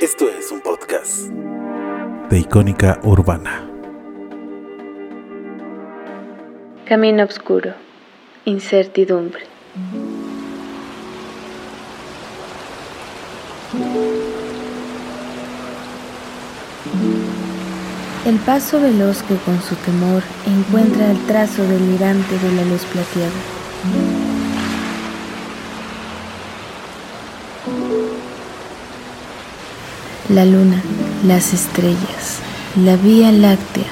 Esto es un podcast de Icónica Urbana. Camino oscuro, incertidumbre. El paso veloz que con su temor encuentra el trazo delirante de la luz plateada. La luna, las estrellas, la vía láctea.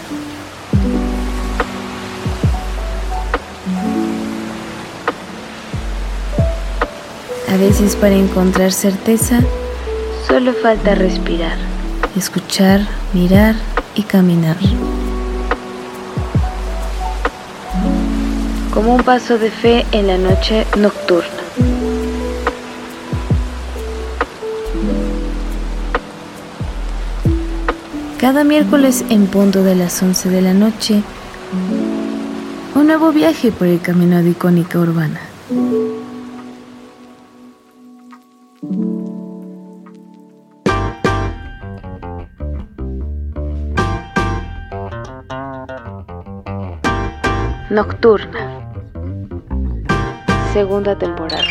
A veces para encontrar certeza, solo falta respirar, escuchar, mirar y caminar. Como un paso de fe en la noche nocturna. Cada miércoles en punto de las 11 de la noche, un nuevo viaje por el camino de icónica urbana. Nocturna. Segunda temporada.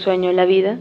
Sueño la vida?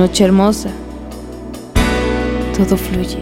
Noche hermosa. Todo fluye.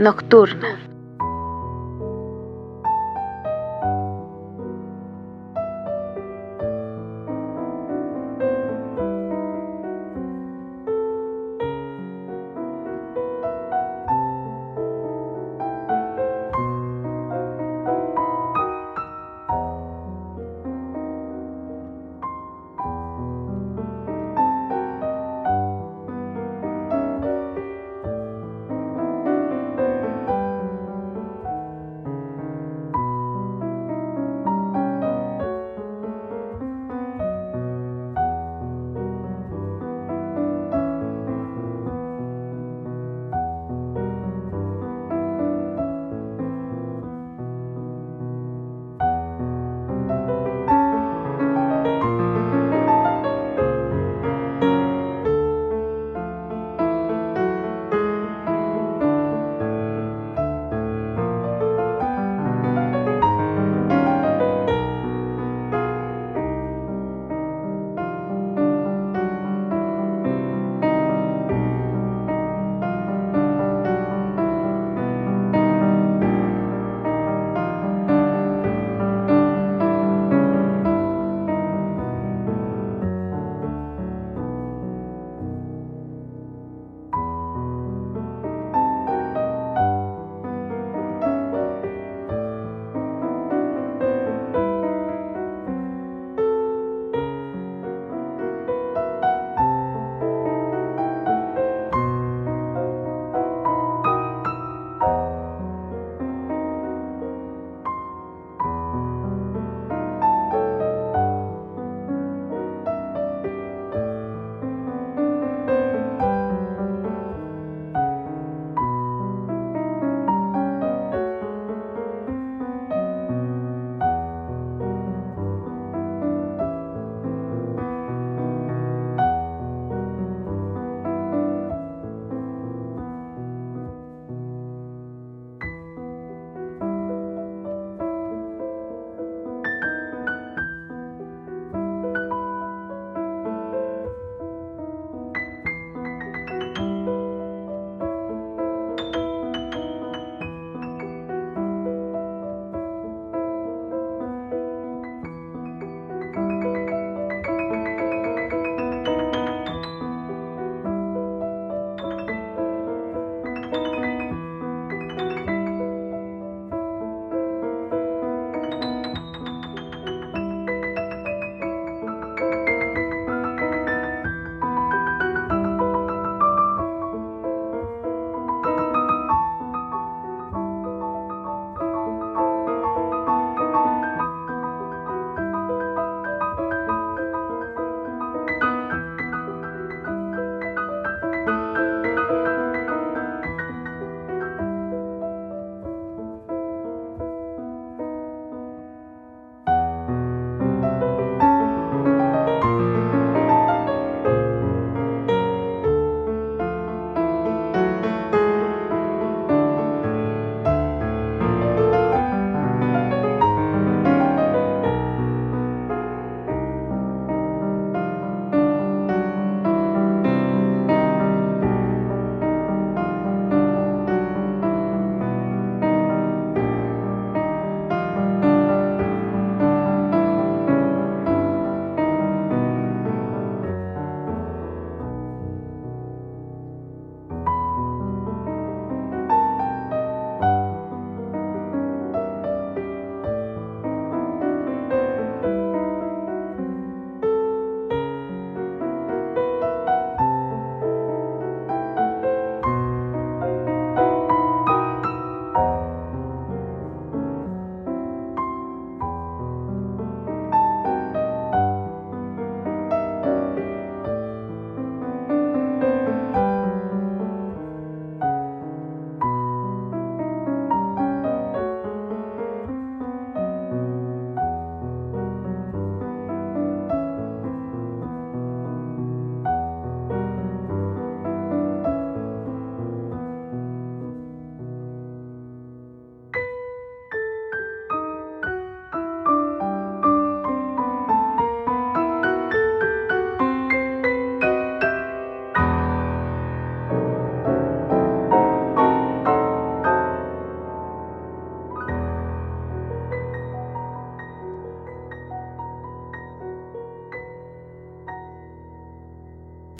Nocturna.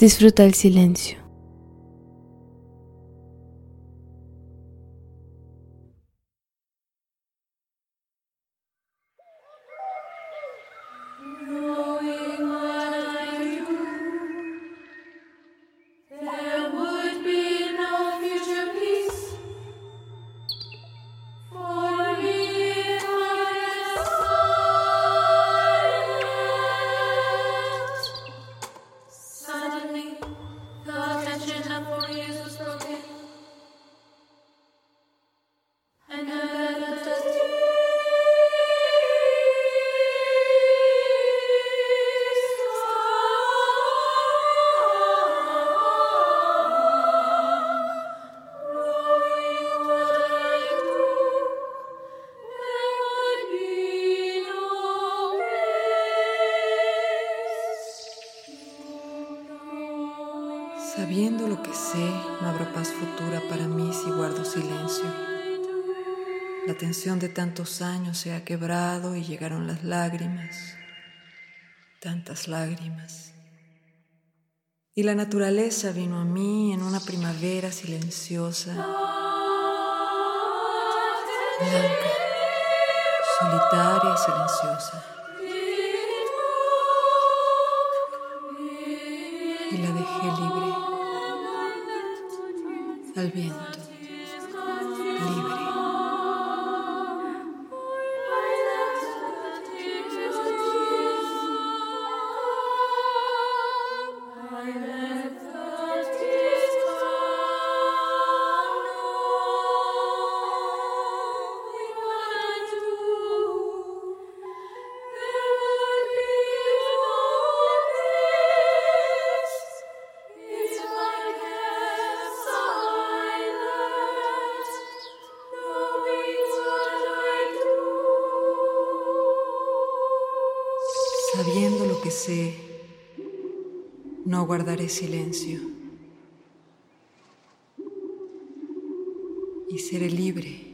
Disfruta el silencio. Tantos años se ha quebrado y llegaron las lágrimas, tantas lágrimas. Y la naturaleza vino a mí en una primavera silenciosa, blanca, solitaria y silenciosa. Y la dejé libre al viento, Sabiendo lo que sé, no guardaré silencio. Y seré libre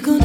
de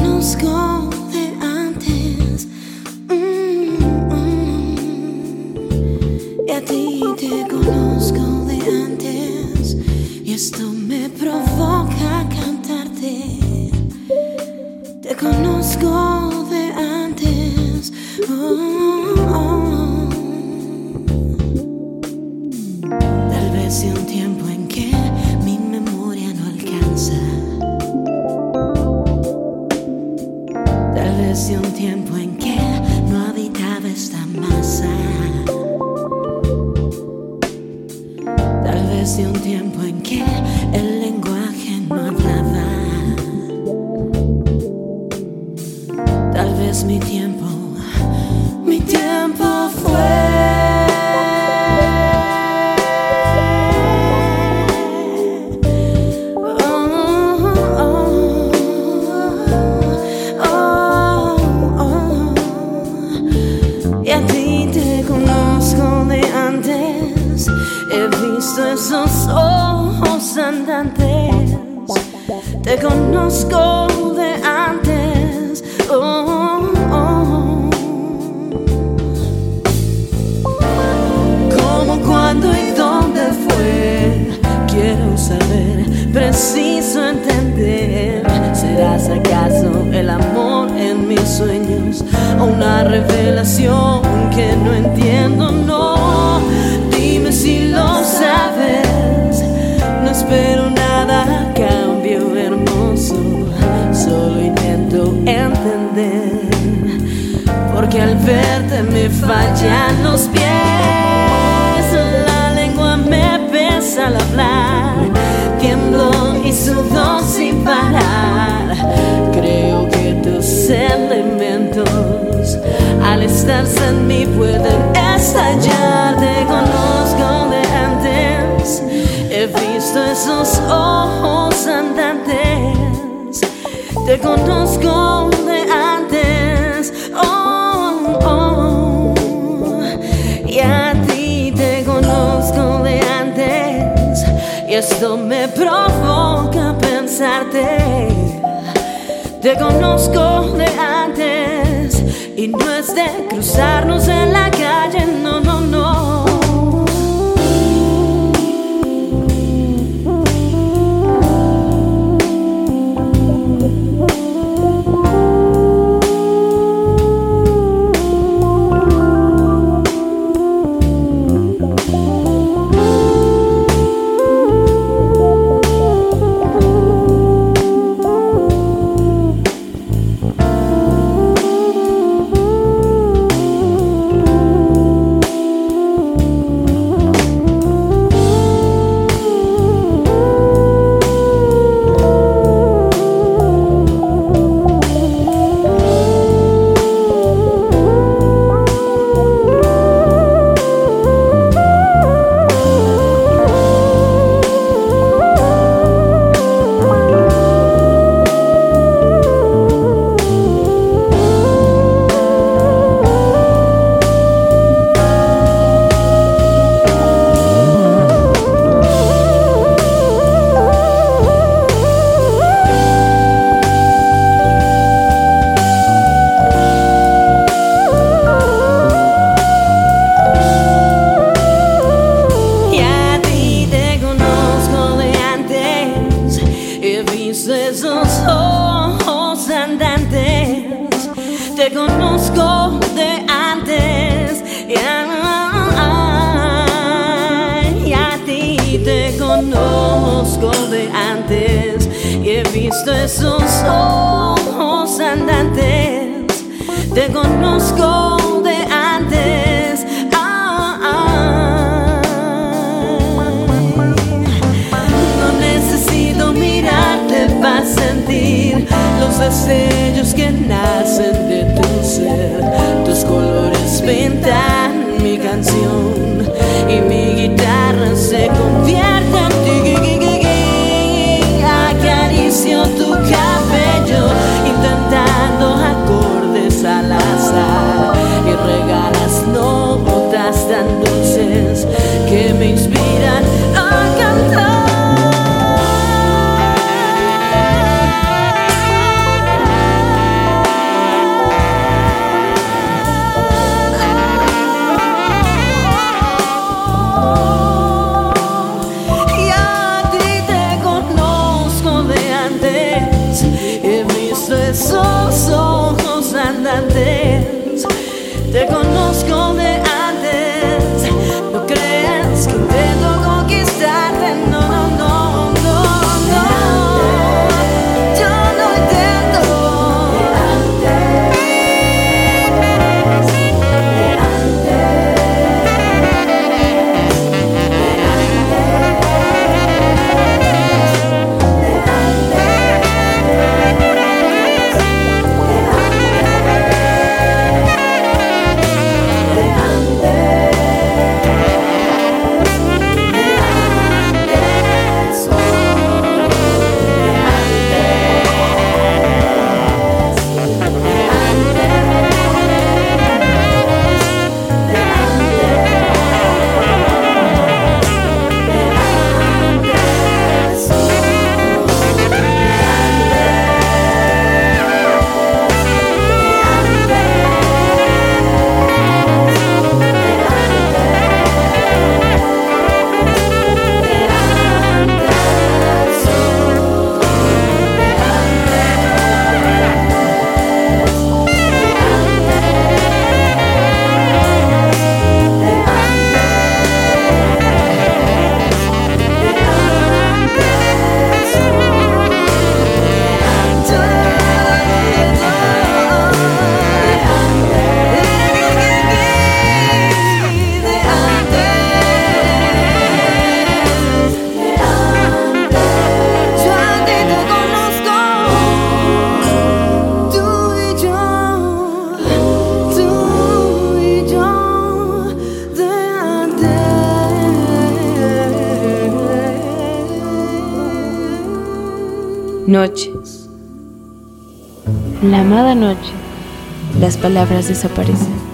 esto me provoca pensarte. Te conozco de antes, y no es de cruzarnos en la calle, no, no, no. Te conozco de antes, y he visto esos ojos andantes, te conozco de antes. Ay, no necesito mirarte para sentir los destellos que nacen de tu ser. Tus colores pintan mi y mi guitarra se convierte en ti. Acaricio tu cabello intentando acordes al azar y regalas notas tan dulces que me inspiran Noches. La amada noche. Las palabras desaparecen.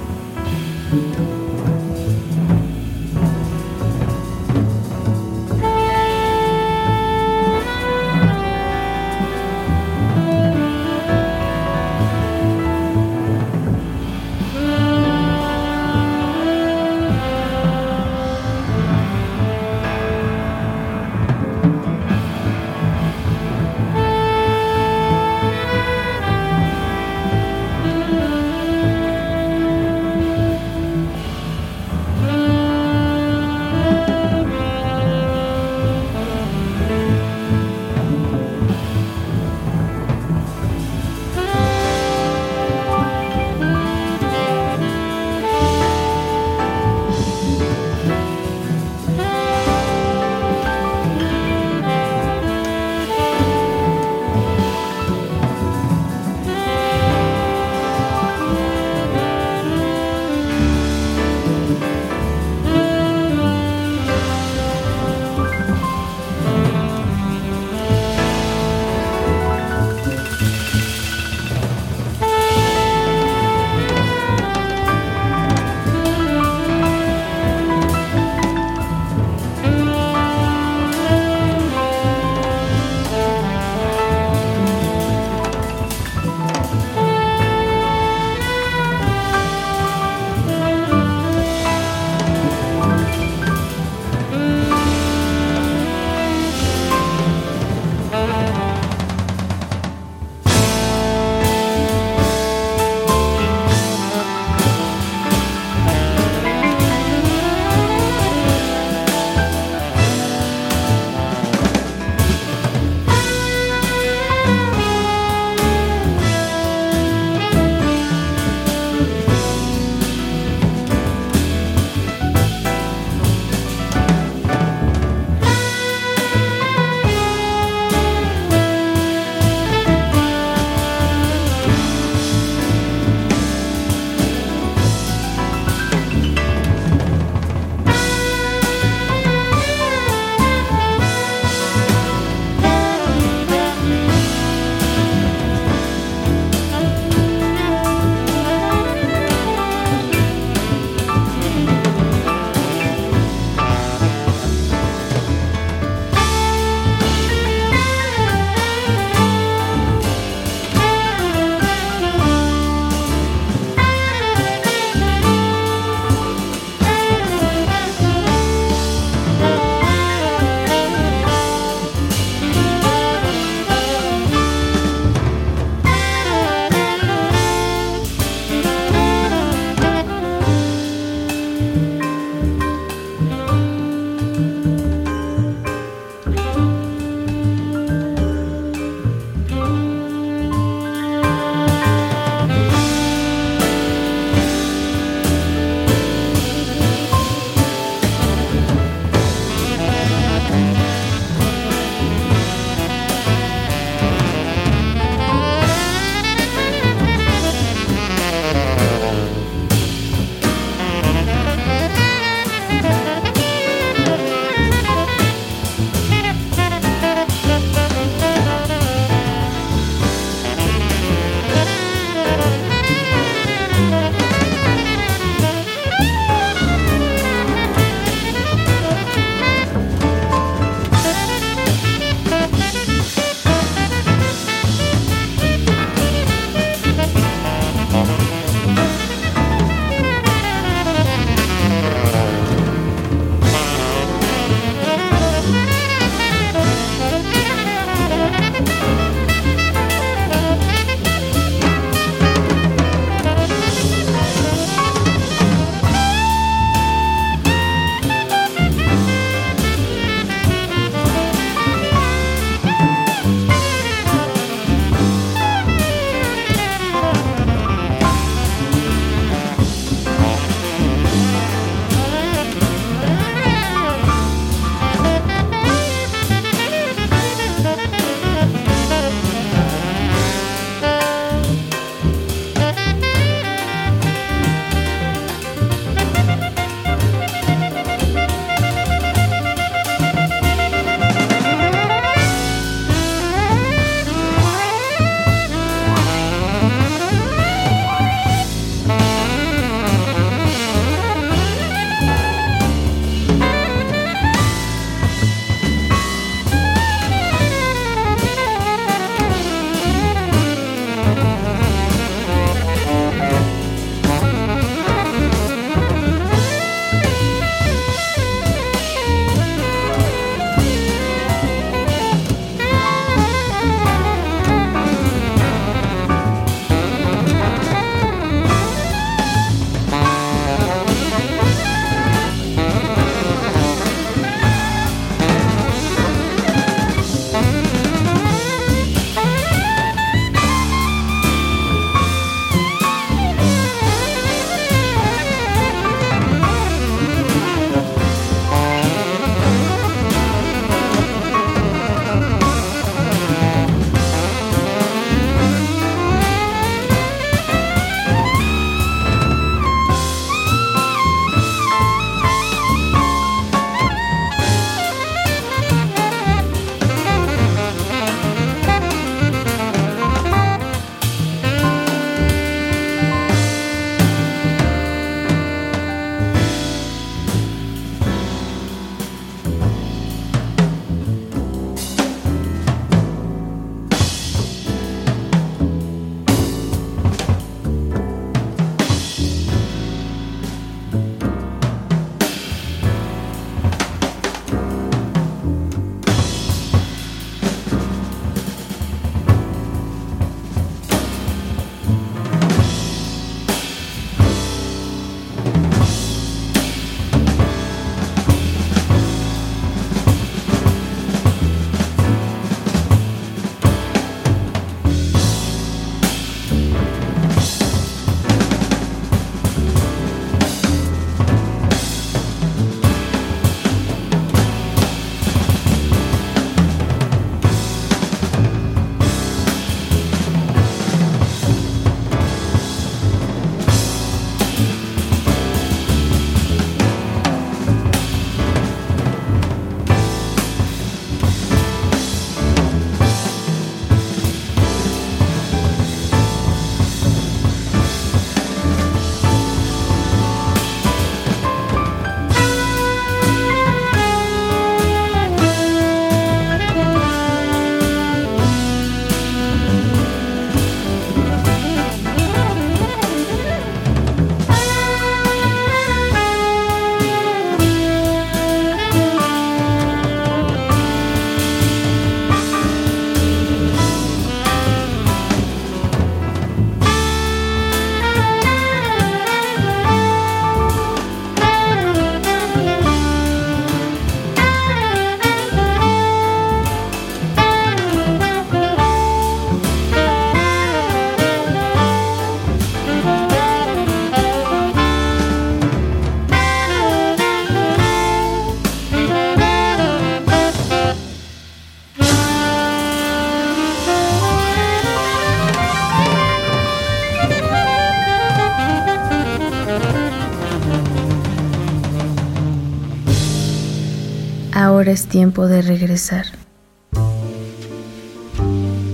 Es tiempo de regresar.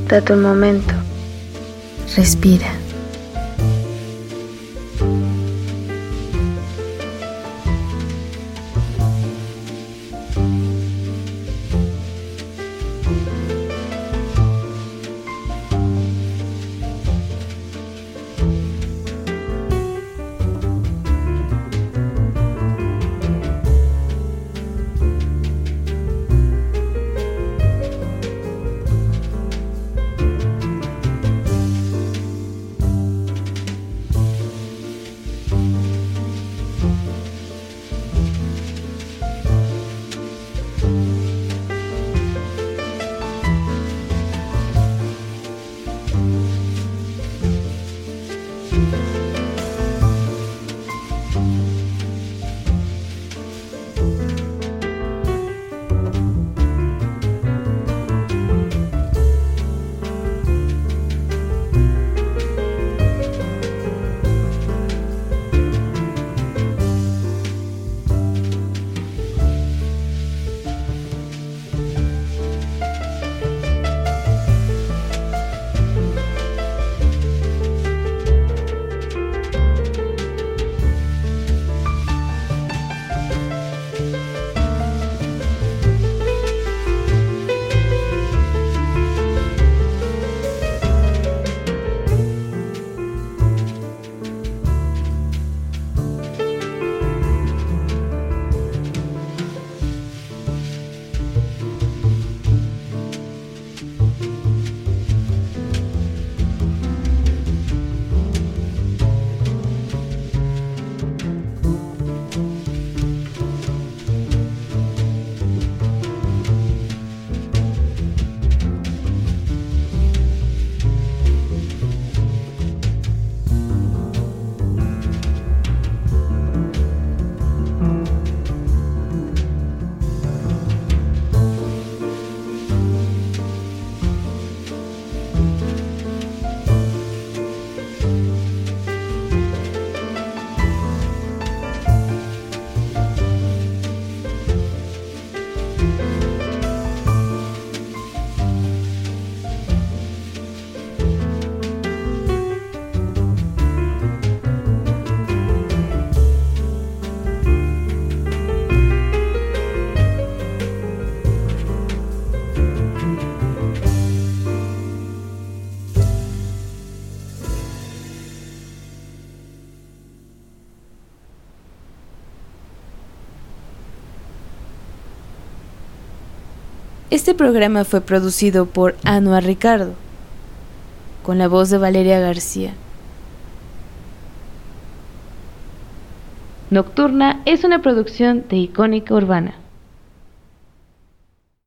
Date un momento. Respira. Este programa fue producido por Anuar Ricardo, con la voz de Valeria García. Nocturna es una producción de Icónica Urbana.